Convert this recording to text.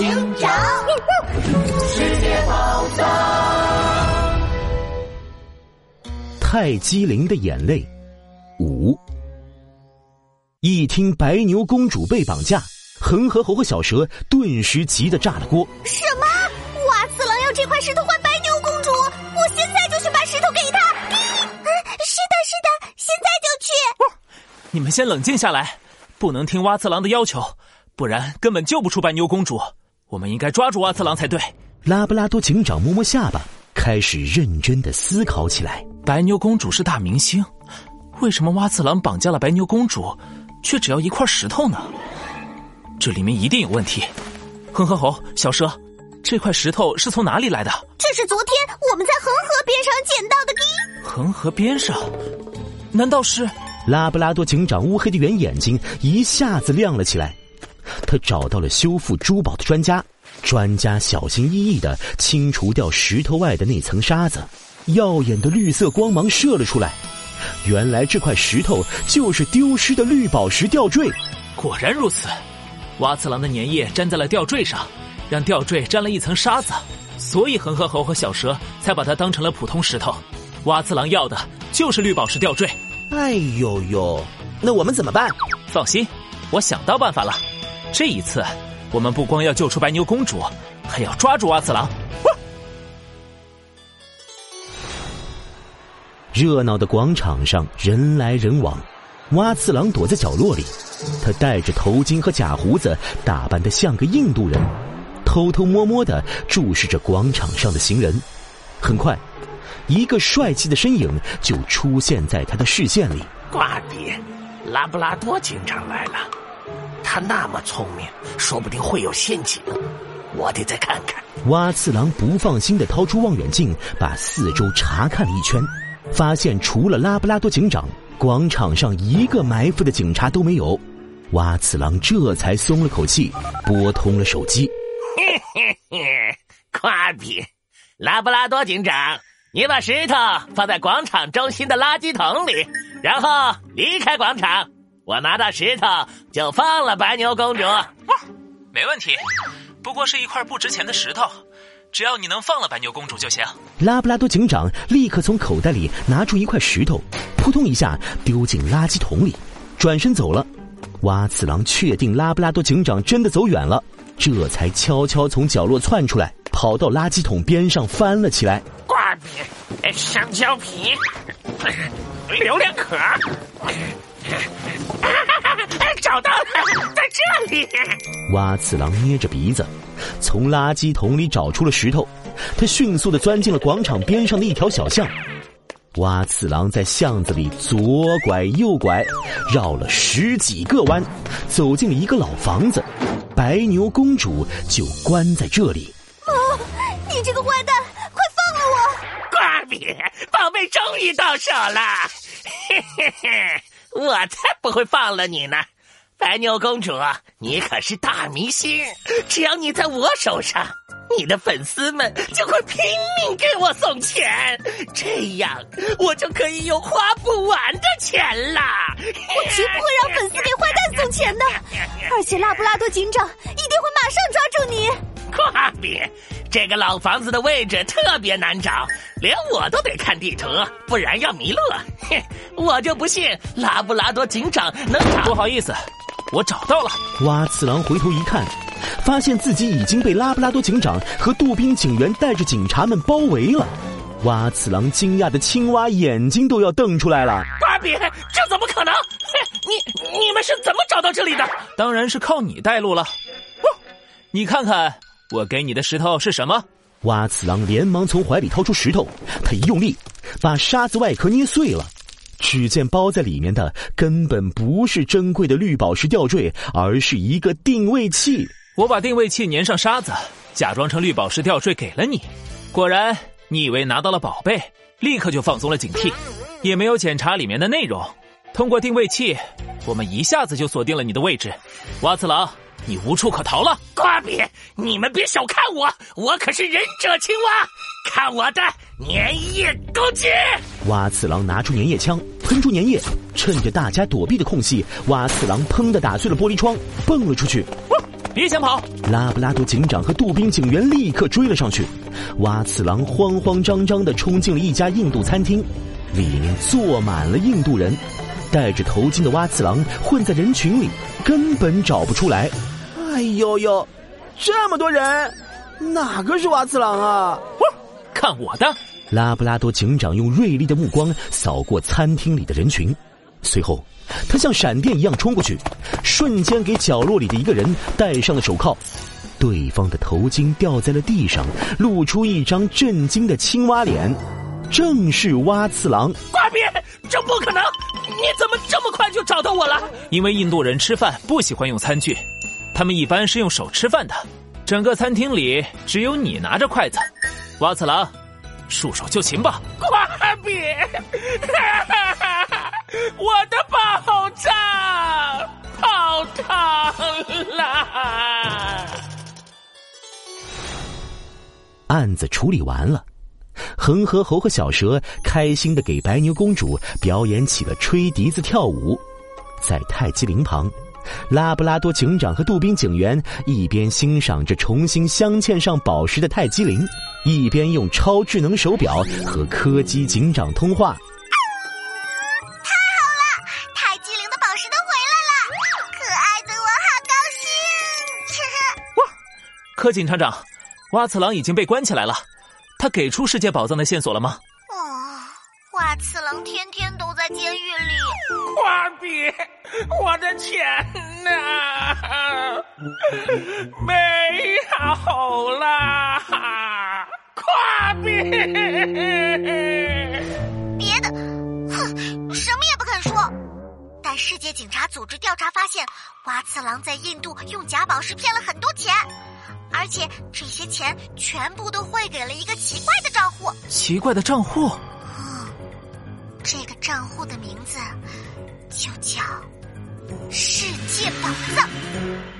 警长，世界宝藏，泰姬陵的眼泪五。一听白牛公主被绑架，恒河猴和小蛇顿时急得炸了锅。什么？瓦次郎要这块石头换白牛公主？我现在就去把石头给他。是的，是的，现在就去。你们先冷静下来，不能听蛙次郎的要求。不然根本救不出白牛公主，我们应该抓住阿次郎才对。拉布拉多警长摸摸下巴，开始认真的思考起来。白牛公主是大明星，为什么蛙次郎绑架了白牛公主，却只要一块石头呢？这里面一定有问题。恒河猴，小蛇，这块石头是从哪里来的？这是昨天我们在恒河边上捡到的。恒河边上？难道是？拉布拉多警长乌黑的圆眼睛一下子亮了起来。他找到了修复珠宝的专家，专家小心翼翼的清除掉石头外的那层沙子，耀眼的绿色光芒射了出来。原来这块石头就是丢失的绿宝石吊坠。果然如此，蛙次郎的粘液粘在了吊坠上，让吊坠沾了一层沙子，所以恒河猴和小蛇才把它当成了普通石头。蛙次郎要的就是绿宝石吊坠。哎呦呦，那我们怎么办？放心，我想到办法了。这一次，我们不光要救出白牛公主，还要抓住阿次郎。热闹的广场上人来人往，蛙次郎躲在角落里，他戴着头巾和假胡子，打扮的像个印度人，偷偷摸摸的注视着广场上的行人。很快，一个帅气的身影就出现在他的视线里。瓜迪，拉布拉多警长来了。他那么聪明，说不定会有陷阱，我得再看看。蛙次郎不放心的掏出望远镜，把四周查看了一圈，发现除了拉布拉多警长，广场上一个埋伏的警察都没有。蛙次郎这才松了口气，拨通了手机。嘿嘿嘿，夸比，拉布拉多警长，你把石头放在广场中心的垃圾桶里，然后离开广场。我拿到石头就放了白牛公主，没问题。不过是一块不值钱的石头，只要你能放了白牛公主就行。拉布拉多警长立刻从口袋里拿出一块石头，扑通一下丢进垃圾桶里，转身走了。蛙次郎确定拉布拉多警长真的走远了，这才悄悄从角落窜出来，跑到垃圾桶边上翻了起来。挂笔，香蕉皮，榴莲壳。在这里。蛙次郎捏着鼻子，从垃圾桶里找出了石头。他迅速的钻进了广场边上的一条小巷。蛙次郎在巷子里左拐右拐，绕了十几个弯，走进了一个老房子。白牛公主就关在这里。哦，你这个坏蛋，快放了我！瓜比，宝贝终于到手了。嘿嘿嘿。我才不会放了你呢，白牛公主，你可是大明星，只要你在我手上，你的粉丝们就会拼命给我送钱，这样我就可以有花不完的钱啦。我绝不会让粉丝给坏蛋送钱的，而且拉布拉多警长一定会马上抓住你。夸比。这个老房子的位置特别难找，连我都得看地图，不然要迷路。哼，我就不信拉布拉多警长能找。不好意思，我找到了。蛙次郎回头一看，发现自己已经被拉布拉多警长和杜宾警员带着警察们包围了。蛙次郎惊讶的青蛙眼睛都要瞪出来了。芭比，这怎么可能？你你们是怎么找到这里的？当然是靠你带路了。你看看。我给你的石头是什么？蛙次郎连忙从怀里掏出石头，他一用力，把沙子外壳捏碎了。只见包在里面的根本不是珍贵的绿宝石吊坠，而是一个定位器。我把定位器粘上沙子，假装成绿宝石吊坠给了你。果然，你以为拿到了宝贝，立刻就放松了警惕，也没有检查里面的内容。通过定位器，我们一下子就锁定了你的位置，蛙次郎。你无处可逃了，瓜比！你们别小看我，我可是忍者青蛙，看我的粘液攻击！蛙次郎拿出粘液枪，喷出粘液，趁着大家躲避的空隙，蛙次郎砰的打碎了玻璃窗，蹦了出去。别想跑！拉布拉多警长和杜宾警员立刻追了上去。蛙次郎慌慌张张的冲进了一家印度餐厅，里面坐满了印度人。戴着头巾的蛙次郎混在人群里，根本找不出来。哎呦呦，这么多人，哪个是蛙次郎啊？看我的！拉布拉多警长用锐利的目光扫过餐厅里的人群，随后他像闪电一样冲过去，瞬间给角落里的一个人戴上了手铐。对方的头巾掉在了地上，露出一张震惊的青蛙脸，正是蛙次郎。瓜比，这不可能！你怎么这么快就找到我了？因为印度人吃饭不喜欢用餐具，他们一般是用手吃饭的。整个餐厅里只有你拿着筷子，蛙次郎。束手就擒吧，瓜比！我的宝藏泡汤了。案子处理完了，恒河猴和小蛇开心的给白牛公主表演起了吹笛子跳舞，在泰姬陵旁。拉布拉多警长和杜宾警员一边欣赏着重新镶嵌上宝石的泰姬陵，一边用超智能手表和柯基警长通话。太好了，泰姬陵的宝石都回来了，可爱的我好高兴！哇，柯警察长，蛙次郎已经被关起来了，他给出世界宝藏的线索了吗？哦，蛙次郎天天都在监狱里。瓜比，我的钱呢？没有了，瓜比！别的，哼，什么也不肯说。但世界警察组织调查发现，蛙次郎在印度用假宝石骗了很多钱，而且这些钱全部都汇给了一个奇怪的账户。奇怪的账户？这个账户的名字。就叫世界宝藏。